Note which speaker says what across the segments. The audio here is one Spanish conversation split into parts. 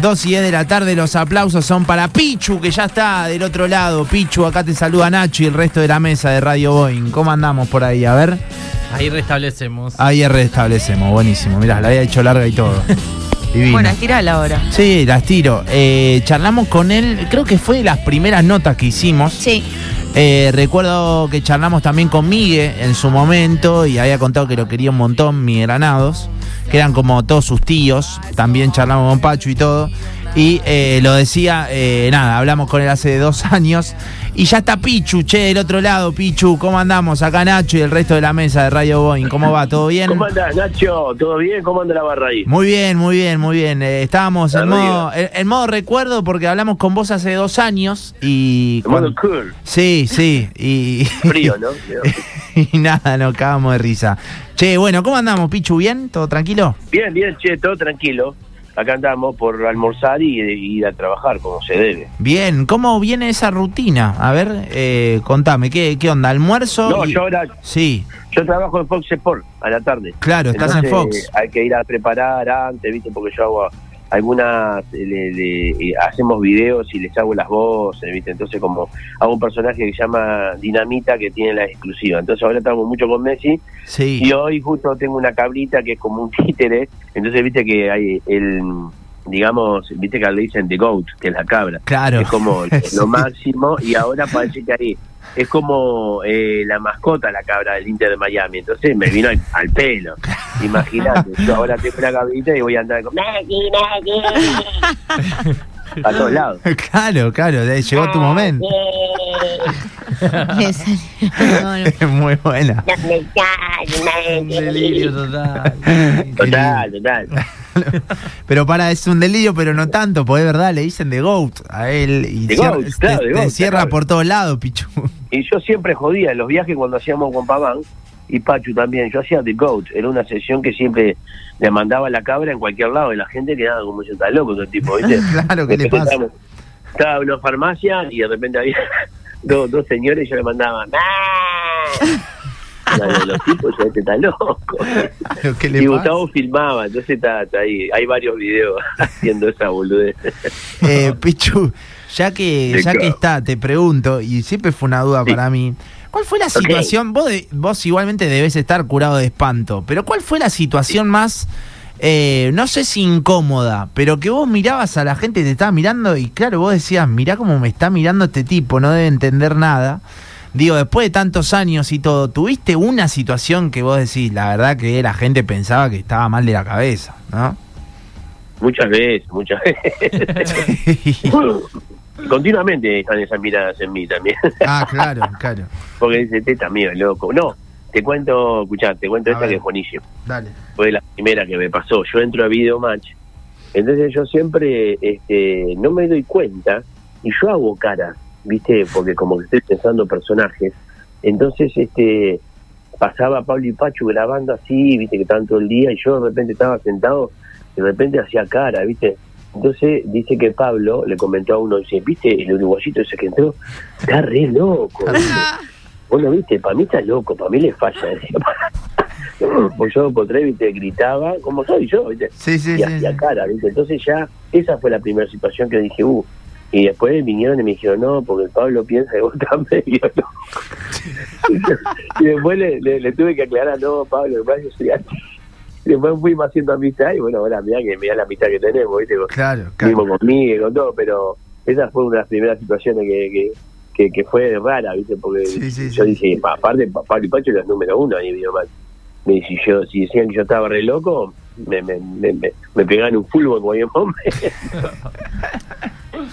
Speaker 1: 2 y 10 de la tarde, los aplausos son para Pichu, que ya está del otro lado. Pichu, acá te saluda Nacho y el resto de la mesa de Radio Boeing. ¿Cómo andamos por ahí? A ver.
Speaker 2: Ahí restablecemos.
Speaker 1: Ahí restablecemos, buenísimo. Mirá, la había hecho larga y todo.
Speaker 3: Divino. Bueno, estirala ahora.
Speaker 1: Sí, la estiro. Eh, charlamos con él, creo que fue de las primeras notas que hicimos.
Speaker 3: Sí.
Speaker 1: Eh, recuerdo que charlamos también con Miguel en su momento y había contado que lo quería un montón, Miguel Granados, que eran como todos sus tíos. También charlamos con Pacho y todo. Y eh, lo decía, eh, nada, hablamos con él hace dos años. Y ya está Pichu, che, del otro lado, Pichu. ¿Cómo andamos? Acá Nacho y el resto de la mesa de Radio Boeing. ¿Cómo va? ¿Todo bien?
Speaker 4: ¿Cómo andás, Nacho? ¿Todo bien? ¿Cómo anda la barra ahí?
Speaker 1: Muy bien, muy bien, muy bien. Eh, estábamos en modo, en, modo recuerdo porque hablamos con vos hace dos años y...
Speaker 4: En modo cool.
Speaker 1: Sí, sí. Y...
Speaker 4: Frío, ¿no?
Speaker 1: y nada, nos cagamos de risa. Che, bueno, ¿cómo andamos, Pichu? ¿Bien? ¿Todo tranquilo?
Speaker 4: Bien, bien, che, todo tranquilo acá andamos por almorzar y, ir a trabajar como se debe.
Speaker 1: Bien, ¿cómo viene esa rutina? A ver, eh, contame, ¿qué, ¿qué onda? ¿Almuerzo?
Speaker 4: No, yo ahora...
Speaker 1: Sí.
Speaker 4: Yo trabajo en Fox Sport a la tarde.
Speaker 1: Claro, estás en Fox.
Speaker 4: Hay que ir a preparar antes, ¿viste? Porque yo hago algunas le, eh, hacemos videos y les hago las voces, ¿viste? Entonces como hago un personaje que se llama Dinamita que tiene la exclusiva. Entonces ahora estamos mucho con Messi
Speaker 1: sí.
Speaker 4: y hoy justo tengo una cabrita que es como un títere, entonces viste que hay el digamos, viste que le dicen The Goat, que es la cabra.
Speaker 1: Claro.
Speaker 4: Es como lo máximo y ahora parece que ahí es como eh, la mascota, la cabra del Inter de Miami. Entonces me vino al, pelo. Imagínate, yo ahora tengo una cabrita y voy a andar con a todos lados.
Speaker 1: Claro, claro, llegó tu momento. es muy buena.
Speaker 2: Un delirio total.
Speaker 4: Total, total.
Speaker 1: pero para, es un delirio, pero no tanto, porque es verdad, le dicen de GOAT a él y cierra, por todos lados, Pichu.
Speaker 4: Y yo siempre jodía en los viajes cuando hacíamos con Paván y Pachu también, yo hacía The GOAT, era una sesión que siempre le mandaba la cabra en cualquier lado y la gente quedaba como yo está loco ese tipo, ¿viste?
Speaker 1: claro, ¿qué le pasa?
Speaker 4: Estaba, en una farmacia y de repente había dos, dos señores y yo le mandaba los tipos ya este está loco. y Gustavo filmaba, entonces está, ahí. Hay varios videos haciendo esa boludez.
Speaker 1: Eh, Pichu, ya que, ya que está, te pregunto, y siempre fue una duda para mí. ¿Cuál fue la situación? Vos, vos igualmente debes estar curado de espanto, pero ¿cuál fue la situación más, eh, no sé si incómoda, pero que vos mirabas a la gente, te estaba mirando y claro, vos decías, mirá cómo me está mirando este tipo, no debe entender nada. Digo, después de tantos años y todo, ¿tuviste una situación que vos decís, la verdad que la gente pensaba que estaba mal de la cabeza, ¿no?
Speaker 4: Muchas veces, muchas veces. Continuamente están esas miradas en mí también.
Speaker 1: Ah, claro, claro.
Speaker 4: Porque dice, teta mío, loco. No, te cuento, escuchá, te cuento esta que es buenísimo.
Speaker 1: Dale.
Speaker 4: Fue la primera que me pasó. Yo entro a Video Match, entonces yo siempre este, no me doy cuenta y yo hago cara ¿viste? Porque como que estoy pensando personajes. Entonces, este pasaba Pablo y Pachu grabando así, ¿viste? Que estaban todo el día y yo de repente estaba sentado y de repente hacía cara, ¿viste? Entonces dice que Pablo le comentó a uno, dice, ¿viste el uruguayito ese que entró? Está re loco. Bueno, viste, para mí está loco, para mí le falla. pues yo por tres, viste, gritaba, como soy yo, viste,
Speaker 1: sí, sí,
Speaker 4: y hacía cara, viste. Entonces ya, esa fue la primera situación que dije, uh, y después vinieron y me dijeron, no, porque Pablo piensa que vos estás medio y después le, tuve que aclarar, no, Pablo, yo soy Y después fuimos haciendo amistad y bueno, ahora mira que mira la amistad que tenemos, ¿viste?
Speaker 1: Claro, claro.
Speaker 4: Mismo conmigo, con todo, pero esa fue una de las primeras situaciones que, que, que, fue rara, ¿viste? Porque yo dije, aparte, Pablo y Pacho los número uno ahí, más Me dice, yo, si decían que yo estaba re loco, me, me, me, me, pegaban un fútbol como hombre.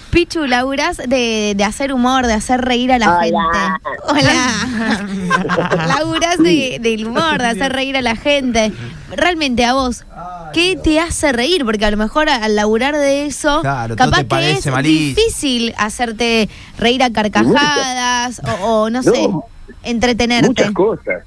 Speaker 3: Pichu, laburás de, de hacer humor, de hacer reír a la gente. Hola. laburás de, del humor, de hacer reír a la gente. Realmente a vos, ¿qué te hace reír? Porque a lo mejor al laburar de eso, capaz que es difícil hacerte reír a carcajadas o, no, sé, entretenerte.
Speaker 4: Muchas cosas.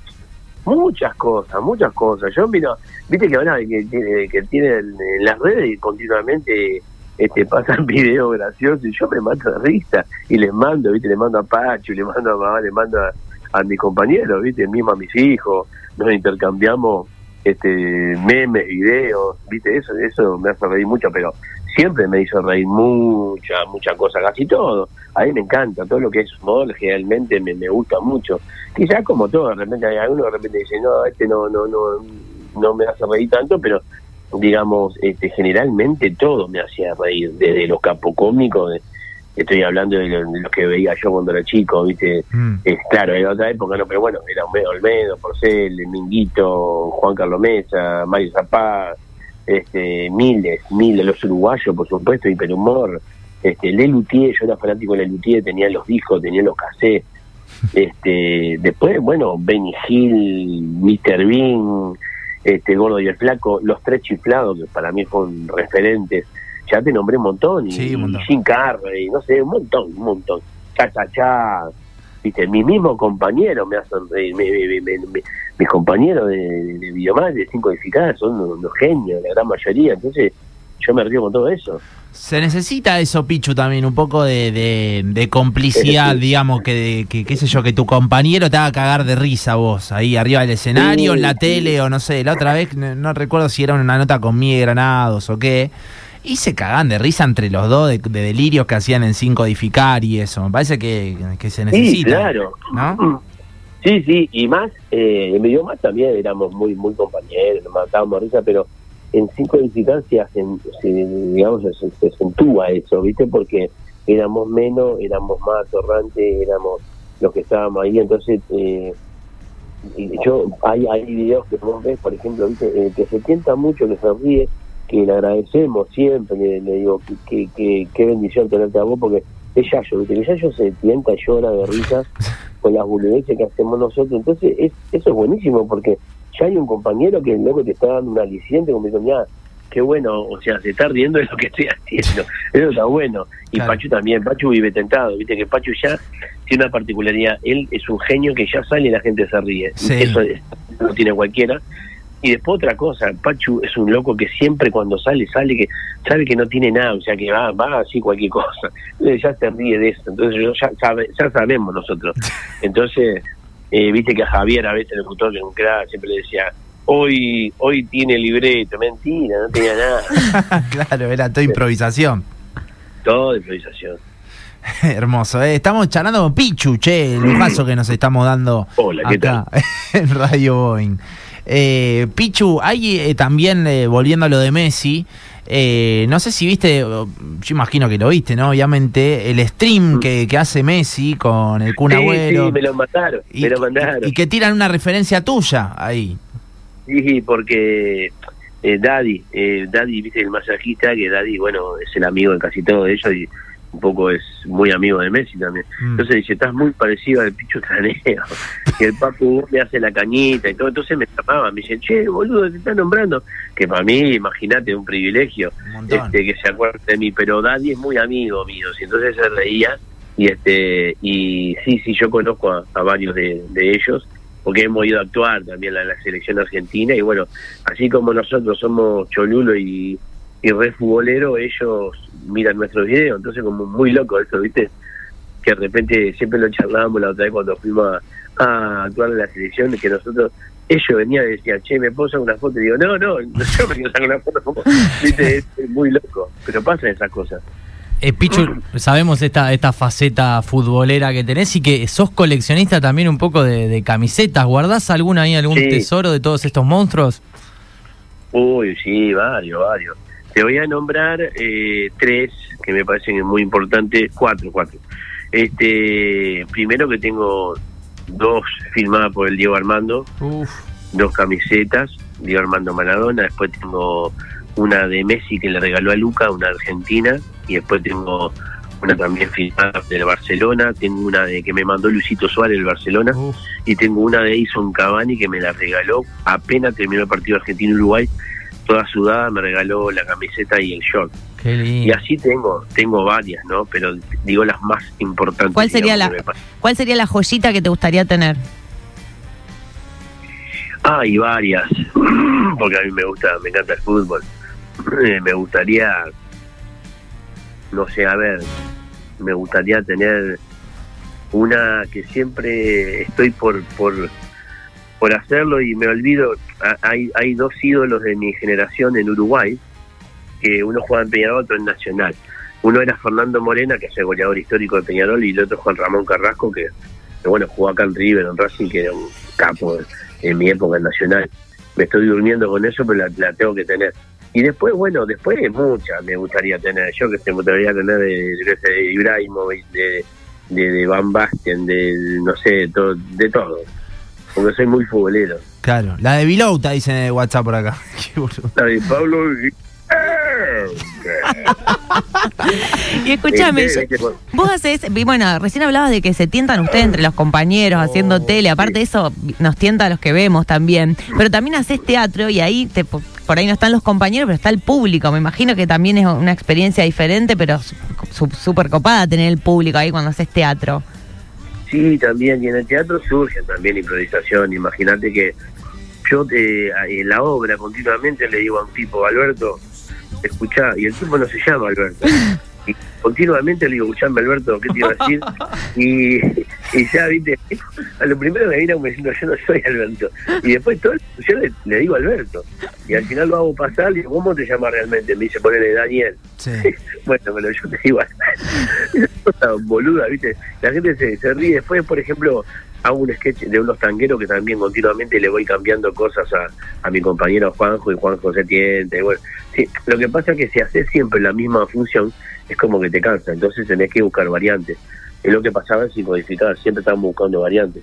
Speaker 4: Muchas cosas, muchas cosas. Yo miro, viste que ahora que, que tienen en las redes continuamente este, pasan videos graciosos y yo me mato de risa y les mando, ¿viste? Le mando a Pacho, le mando a mamá, le mando a, a mis compañeros, ¿viste? Mismo a mis hijos, nos intercambiamos este memes, videos, ¿viste? Eso eso me hace reír mucho, pero siempre me hizo reír mucha, mucha cosa, casi todo. A mí me encanta, todo lo que es humor generalmente me, me gusta mucho. Quizás como todo, de repente hay alguno de repente dice, no, este no, no, no, no me hace reír tanto, pero digamos, este, generalmente todo me hacía reír, desde los capocómicos, de, estoy hablando de lo, que veía yo cuando era chico, ¿viste? Mm. Es, claro, en otra época no, pero bueno, era Olmedo, Porcel, Minguito, Juan Carlos Mesa, Mario Zapá, este, miles, miles, los uruguayos, por supuesto, Hiperhumor, este, Lelutier, yo era fanático de Lelutier, tenía los discos, tenía los cassettes, este, después, bueno, Benny Hill, Mr. Bean, este, Gordo y el Flaco, los tres chiflados, que para mí fueron referentes, ya te nombré un montón, y, sí, Jim Carrey, no sé, un montón, un montón. Cha, cha, cha. Viste, mi mismo compañero me hacen reír, mis compañeros de, de, de de Cinco Edificadas, son unos, genios, la gran mayoría, entonces yo me río con todo eso.
Speaker 1: Se necesita eso, Pichu, también, un poco de, de, complicidad, digamos, que, que, qué sé yo, que tu compañero te haga cagar de risa vos, ahí arriba del escenario, en la tele, o no sé, la otra vez, no, recuerdo si era una nota con Miguel Granados o qué, y se cagan de risa entre los dos de, delirios que hacían en Cinco Edificar y eso. Me parece que, se necesita.
Speaker 4: Sí, claro. ¿no? Sí, sí, y más, eh, en medio más también éramos muy muy compañeros, nos matábamos risa, pero en Cinco Edificar se, digamos, se, se eso, ¿viste? Porque éramos menos, éramos más atorrantes, éramos los que estábamos ahí, entonces... Eh, yo hay hay videos que vos ves por ejemplo ¿viste? Eh, que se tienta mucho que se ríe que le agradecemos siempre, le, digo que, que, qué bendición tenerte a vos, porque es Yayo, ¿viste? que Yayo se tienta llora de risa con las boludeces que hacemos nosotros, entonces es, eso es buenísimo, porque ya hay un compañero que el loco te está dando un aliciente, como dice, mira, qué bueno, o sea, se está riendo de lo que estoy haciendo, eso está bueno, y Pachu también, Pachu vive tentado, viste que Pachu ya tiene una particularidad, él es un genio que ya sale y la gente se ríe, eso, no tiene cualquiera, y después otra cosa, Pachu es un loco que siempre cuando sale, sale que sabe que no tiene nada, o sea que va, va así cualquier cosa. Entonces ya se ríe de eso, entonces ya, sabe, ya sabemos nosotros. Entonces, eh, viste que a Javier a veces el locutor un crack siempre le decía, hoy hoy tiene libreto, mentira, no tenía nada.
Speaker 1: claro, era toda improvisación.
Speaker 4: Todo improvisación.
Speaker 1: Hermoso, ¿eh? estamos charlando con Pichu, che, el lujazo que nos estamos dando
Speaker 4: Hola, ¿qué
Speaker 1: acá en Radio Boeing. Eh, Pichu, hay eh, también, eh, volviendo a lo de Messi, eh, no sé si viste, yo imagino que lo viste, ¿no? Obviamente, el stream mm. que, hace Messi con el Kun Agüero.
Speaker 4: Sí, me lo mandaron, y, me lo mandaron.
Speaker 1: Y, que tiran una referencia tuya ahí.
Speaker 4: Sí, porque Daddy, Daddy, viste, el masajista, que Daddy, bueno, es el amigo de casi todos ellos y un poco es muy amigo de Messi también. Mm. Entonces dice, estás muy parecido al Pichu Traneo. y el Papu me hace la cañita y todo. Entonces me llamaba, me dice, che, boludo, te están nombrando. Que para mí, imagínate, un privilegio este, que se acuerde de mí. Pero Daddy es muy amigo mío. Y entonces se reía. Y este y sí, sí, yo conozco a, varios de, ellos porque hemos ido a actuar también en la selección argentina y bueno, así como nosotros somos Cholulo y, y re futbolero, ellos miran nuestros videos, entonces como muy loco eso, ¿viste? Que de repente siempre lo charlábamos la otra vez cuando fuimos a, actuar en la selección, que nosotros, ellos venían y decían, che, ¿me puedo sacar una foto? Y digo, no, no, yo me quiero sacar una foto, ¿viste? Es, muy loco, pero pasan esas cosas.
Speaker 1: Eh, Pichu, sabemos esta, esta faceta futbolera que tenés y que sos coleccionista también un poco de, camisetas. ¿Guardás alguna ahí, algún tesoro de todos estos monstruos?
Speaker 4: Uy, sí, varios, varios. Te voy a nombrar eh, tres que me parecen muy importantes, cuatro, cuatro. Este, primero que tengo dos firmadas por el Diego Armando, dos camisetas, Diego Armando Maradona, después tengo una de Messi que le regaló a Luca, una argentina, y después tengo una también firmada del Barcelona, tengo una de que me mandó Luisito Suárez del Barcelona, y tengo una de Ison Cavani que me la regaló apenas terminó el partido Argentina-Uruguay toda sudada, me regaló la camiseta y el short. Y así tengo, tengo varias, ¿no? Pero digo las más importantes.
Speaker 3: ¿Cuál sería la cuál sería la joyita que te gustaría tener?
Speaker 4: Ah, y varias, porque a mí me gusta, me encanta el fútbol. Eh, me gustaría, no sé, a ver, me gustaría tener una que siempre estoy por, por por hacerlo y me olvido, hay, hay dos ídolos de mi generación en Uruguay, que uno jugaba en Peñarol, otro en Nacional. Uno era Fernando Morena, que es el goleador histórico de Peñarol, y el otro Juan Ramón Carrasco, que, bueno, jugó acá en River, en Racing, que era un capo en mi época en Nacional. Me estoy durmiendo con eso, pero la, tengo que tener. Y después, bueno, después muchas me gustaría tener. Yo que se me gustaría tener de, de Ibrahimovic, de, de, de Van Basten, de, no sé, todo, de todo. Porque soy muy futbolero.
Speaker 1: Claro, la de Vilouta dicen en WhatsApp por acá.
Speaker 4: la de Pablo
Speaker 3: y escúchame, vos haces, bueno, recién hablabas de que se tientan ustedes entre los compañeros haciendo oh, tele, aparte de eso nos tienta a los que vemos también, pero también haces teatro y ahí te, por ahí no están los compañeros, pero está el público, me imagino que también es una experiencia diferente, pero súper copada tener el público ahí cuando haces teatro.
Speaker 4: Sí, también, y en el teatro surge también improvisación, imagínate que yo eh, en la obra continuamente le digo a un tipo, Alberto, escuchá, y el tipo no se llama Alberto. Y continuamente le digo, escuchame Alberto, ¿qué te iba a decir? Y, y ya, viste, a lo primero me vino diciendo, yo no soy Alberto. Y después todo, yo le, digo Alberto. Y al final lo hago pasar y digo, ¿cómo te llamas realmente? Me dice, ponele Daniel. bueno, pero yo te digo, es cosa boluda, viste. La gente se, se ríe. Después, por ejemplo, hago un sketch de unos tangueros que también continuamente le voy cambiando cosas a, mi compañero Juanjo y Juanjo se tiente. Bueno, sí, lo que pasa es que si haces siempre la misma función, es como que te cansa, entonces tenés que buscar variantes. Es lo que pasaba en Psicodificar, siempre estaban buscando variantes.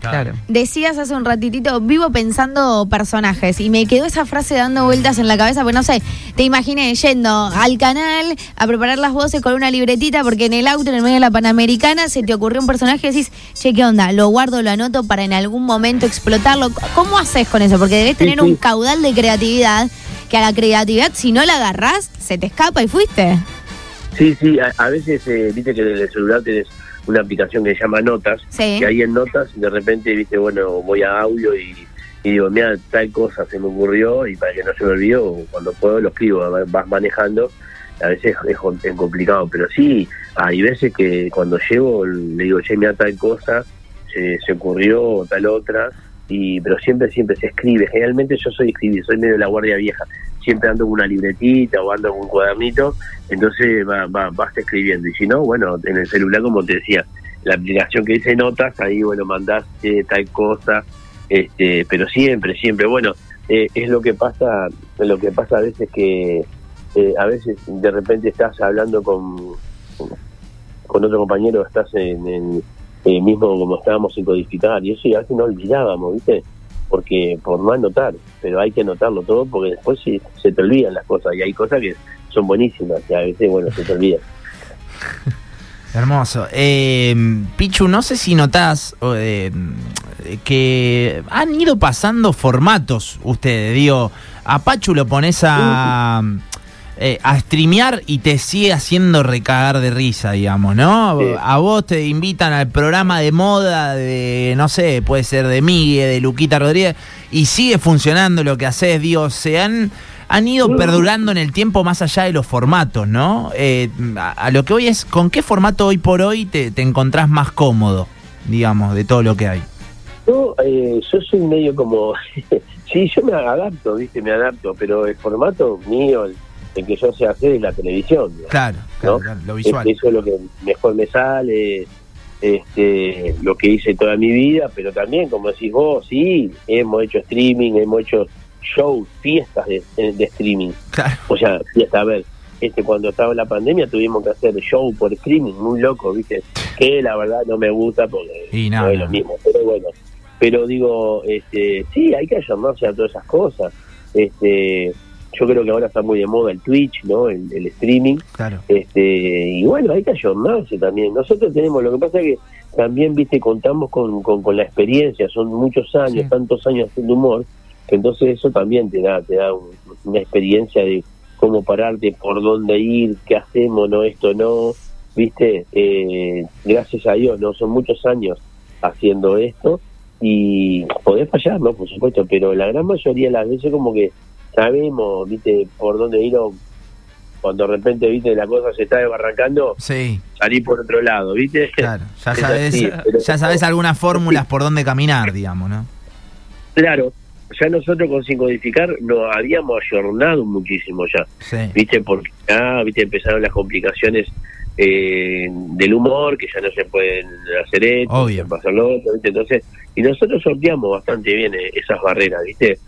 Speaker 3: Claro. Decías hace un ratitito, vivo pensando personajes y me quedó esa frase dando vueltas en la cabeza, porque no sé, te imaginé yendo al canal a preparar las voces con una libretita porque en el auto, en el medio de la Panamericana, se te ocurrió un personaje y decís, che, ¿qué onda? Lo guardo, lo anoto para en algún momento explotarlo. ¿Cómo haces con eso? Porque debes tener un caudal de creatividad que a la creatividad, si no la agarrás, se te escapa y fuiste.
Speaker 4: Sí, sí, a, veces, eh, viste que en el celular tenés una aplicación que se llama Notas, y ahí en Notas de repente, viste, bueno, voy a audio y, digo, mira, tal cosa se me ocurrió y para que no se me olvide, cuando puedo lo escribo, vas manejando, a veces es, complicado, pero sí, hay veces que cuando llego le digo, che, mira, tal cosa se, se ocurrió, tal otra, y pero siempre, siempre se escribe, generalmente yo soy escribir, soy medio de la guardia vieja, siempre ando con una libretita o ando con un cuadernito, entonces va, va, vas escribiendo. Y si no, bueno, en el celular, como te decía, la aplicación que dice notas, ahí, bueno, mandás tal cosa, este, pero siempre, siempre, bueno, eh, es lo que pasa, lo que pasa a veces que eh, a veces de repente estás hablando con, con otro compañero, estás en, en eh, mismo como estábamos sin codificar, y eso y a veces no olvidábamos, ¿viste? porque por no anotar, pero hay que anotarlo todo porque después se, se te olvidan las cosas y hay cosas que son buenísimas y a veces, bueno, se te olvidan.
Speaker 1: Hermoso. Eh, Pichu, no sé si notás eh, que han ido pasando formatos ustedes. Digo, a Pachu lo pones a eh, a streamear y te sigue haciendo recagar de risa, digamos, ¿no? A vos te invitan al programa de moda de, no sé, puede ser de Miguel, de Luquita Rodríguez, y sigue funcionando lo que haces, digo, se han, han ido perdurando en el tiempo más allá de los formatos, ¿no? Eh, a, lo que hoy es, ¿con qué formato hoy por hoy te, te encontrás más cómodo, digamos, de todo lo que hay?
Speaker 4: Yo, eh, yo soy medio como, sí, yo me adapto, viste, me adapto, pero el formato mío, el que yo sé hacer es la televisión.
Speaker 1: Claro, claro, lo visual.
Speaker 4: eso es lo que mejor me sale, este, lo que hice toda mi vida, pero también, como decís vos, sí, hemos hecho streaming, hemos hecho shows, fiestas de, streaming. O sea, fiesta, a ver, este, cuando estaba la pandemia tuvimos que hacer show por streaming, muy loco, ¿viste? Que la verdad no me gusta porque no es lo mismo, pero bueno. Pero digo, este, sí, hay que ayornarse a todas esas cosas. Este, yo creo que ahora está muy de moda el Twitch, ¿no? El, streaming.
Speaker 1: Claro.
Speaker 4: Este, y bueno, hay que ayornarse también. Nosotros tenemos, lo que pasa es que también, viste, contamos con, con, la experiencia, son muchos años, tantos años haciendo humor, que entonces eso también te da, te da una experiencia de cómo pararte, por dónde ir, qué hacemos, no, esto no, viste, eh, gracias a Dios, no, son muchos años haciendo esto y podés fallar, ¿no? Por supuesto, pero la gran mayoría de las veces como que sabemos, viste, por dónde ir cuando de repente, viste, la cosa se está desbarrancando,
Speaker 1: sí.
Speaker 4: salir por otro lado, viste.
Speaker 1: Claro, ya sabes, ya sabes algunas fórmulas por dónde caminar, digamos, ¿no?
Speaker 4: Claro, ya nosotros con Sin Codificar nos habíamos ayornado muchísimo ya. ¿Viste? Porque ya, ¿viste? Empezaron las complicaciones eh, del humor, que ya no se pueden hacer esto, Obvio. pasarlo otro, ¿viste? Entonces, y nosotros sorteamos bastante bien eh, esas barreras, ¿viste?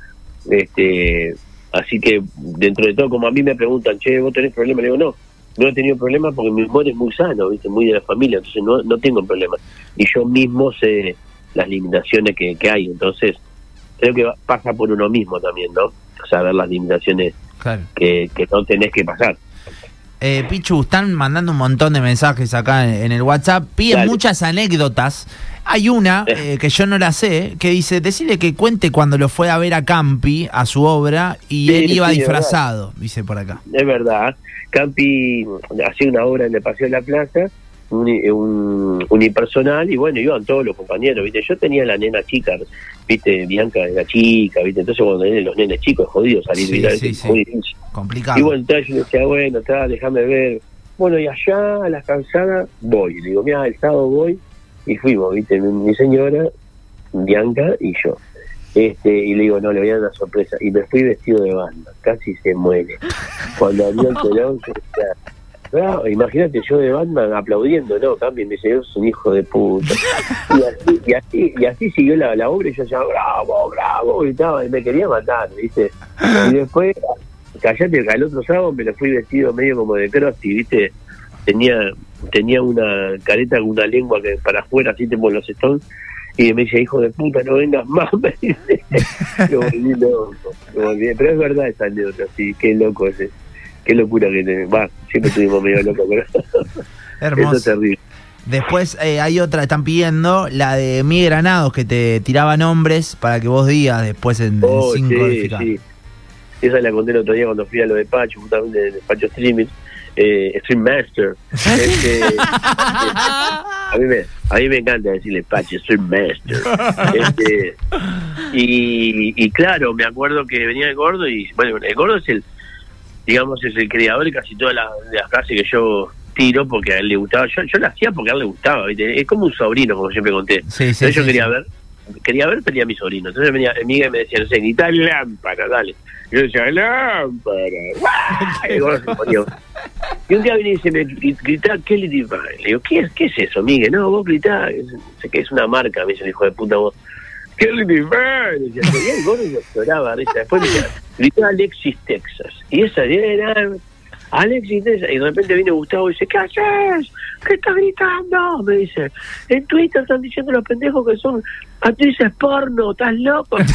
Speaker 4: Este, así que dentro de todo, como a mí me preguntan, che, ¿vos tenés problemas? Le digo, no, no he tenido problemas porque mi humor es muy sano, ¿viste? Muy de la familia, entonces no, no tengo problemas. Y yo mismo sé las limitaciones que, que hay, entonces creo que pasa por uno mismo también, ¿no? Saber las limitaciones que, que no tenés que pasar.
Speaker 1: Eh, Pichu, están mandando un montón de mensajes acá en, el WhatsApp, piden muchas anécdotas. Hay una eh, que yo no la sé, que dice, decirle que cuente cuando lo fue a ver a Campi, a su obra, y él iba disfrazado, dice por acá.
Speaker 4: Es verdad, Campi hacía una obra en el Paseo de la Plaza, un, unipersonal, y bueno, iban todos los compañeros, ¿viste? Yo tenía la nena chica, ¿viste? Bianca era chica, ¿viste? Entonces cuando vienen los nenes chicos es jodido salir, sí,
Speaker 1: sí, muy difícil. Complicado.
Speaker 4: Y bueno, entonces yo decía, bueno, está, déjame ver. Bueno, y allá a la calzada voy. Le digo, mira, el sábado voy. Y fuimos, ¿viste? Mi, señora, Bianca y yo. Este, y le digo, no, le voy a dar una sorpresa. Y me fui vestido de banda, casi se muere. Cuando abrió el telón, imagínate yo de Batman aplaudiendo, no, también me dice, es un hijo de puta. Y así, y así, y así siguió la, la obra y yo decía, bravo, bravo, gritaba, y me quería matar, ¿viste? Y después, callate, al otro sábado me lo fui vestido medio como de Krusty, ¿viste? Tenía tenía una careta con una lengua que para afuera, así como los Stones, y me dice, hijo de puta, no vengas más, me dice. lo volví loco, lo volví. Pero es verdad esa anécdota, sí, qué loco ese qué locura que te... Va, siempre estuvimos medio locos, pero...
Speaker 1: Hermoso. Eso es terrible. Después eh, hay otra, están pidiendo la de Mi Granados, que te tiraba nombres para que vos digas después en, oh, sí, sí.
Speaker 4: Esa la conté el otro día cuando fui a lo de Pacho, justamente de Pacho Streaming, eh, Stream Master. Este, a, mí me, a mí me encanta decirle Pacho, Stream Master. Este, y, y claro, me acuerdo que venía el gordo y, bueno, el gordo es el digamos, es el creador de casi todas las, frases que yo tiro porque a él le gustaba. Yo, yo la hacía porque a él le gustaba, es como un sobrino, como siempre conté. Entonces yo quería ver, quería ver, tenía a mi sobrino. Entonces venía amiga y me decía, no sé, grita lámpara, dale. yo decía, lámpara. y un día viene y dice, me grita Kelly. Le digo, ¿qué es, qué es eso, Miguel? No, vos gritás, sé que es una marca, me dice el hijo de puta vos. Kelly Divine. Y el gordo lloraba, después me decía, gritaba Alexis, Texas. Y esa era Alexis, Texas. Y de repente viene Gustavo y dice, ¿qué haces? ¿Qué estás gritando? Me dice, en Twitter están diciendo los pendejos que son actrices porno, ¿estás loco?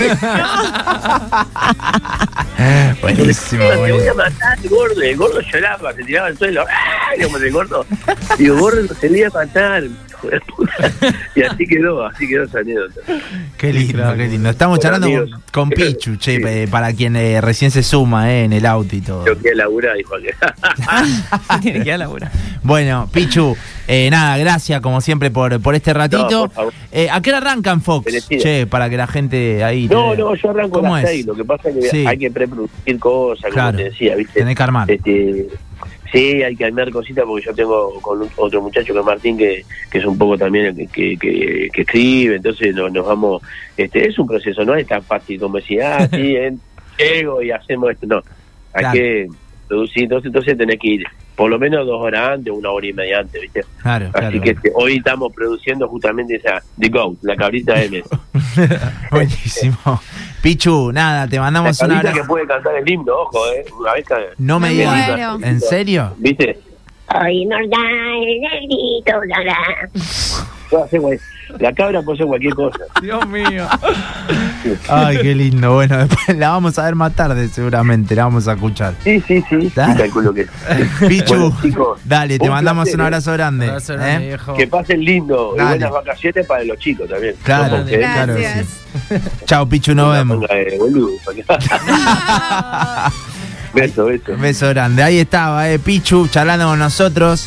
Speaker 1: buenísimo,
Speaker 4: Me voy a matar, el gordo. El gordo lloraba, se tiraba al suelo. ¡Ay! Como el gordo. Digo, gordo, se le iba a matar. y así quedó, así quedó esa anécdota.
Speaker 1: Qué lindo, qué lindo. Estamos charlando con, Pichu, che, eh, para quien eh, recién se suma eh, en el auto y todo.
Speaker 4: Yo quiero laburar, dijo
Speaker 1: Tiene que laburar. Bueno, Pichu, nada, gracias como siempre por, por este ratito. ¿A qué hora arrancan Fox? Che, para que la gente ahí.
Speaker 4: No, no, yo arranco a las 6. Lo que pasa es que hay que preproducir cosas, como te decía, ¿viste?
Speaker 1: Tenés que armar.
Speaker 4: Este, Sí, hay que armar cositas porque yo tengo con otro muchacho que es Martín, que, que es un poco también que, que, que escribe, entonces nos, nos, vamos, este es un proceso, no es tan fácil como decir, ah, sí, llego y hacemos esto, no, hay que producir, entonces, entonces tenés que ir por lo menos dos horas antes, una hora y media antes, ¿viste?
Speaker 1: Claro,
Speaker 4: Así que este, hoy estamos produciendo justamente esa, The Goat, la cabrita M.
Speaker 1: Buenísimo. Pichu, nada, te mandamos
Speaker 4: una que puede cantar el himno, ojo, ¿eh? Una vez que...
Speaker 1: No me digas. ¿En serio?
Speaker 4: ¿Viste?
Speaker 2: Hoy nos da el negrito, la,
Speaker 4: la. La cabra puede ser cualquier cosa.
Speaker 1: Dios mío. Ay, qué lindo. Bueno, después la vamos a ver más tarde, seguramente. La vamos a escuchar.
Speaker 4: Sí, sí, sí. Calculo que.
Speaker 1: Pichu, dale, te mandamos un abrazo grande. ¿eh?
Speaker 4: Que pasen lindo. Y buenas vacaciones para los chicos también.
Speaker 1: Claro, claro. Chao, Pichu, nos vemos.
Speaker 4: beso, beso.
Speaker 1: Beso grande. Ahí estaba, eh, Pichu, charlando con nosotros.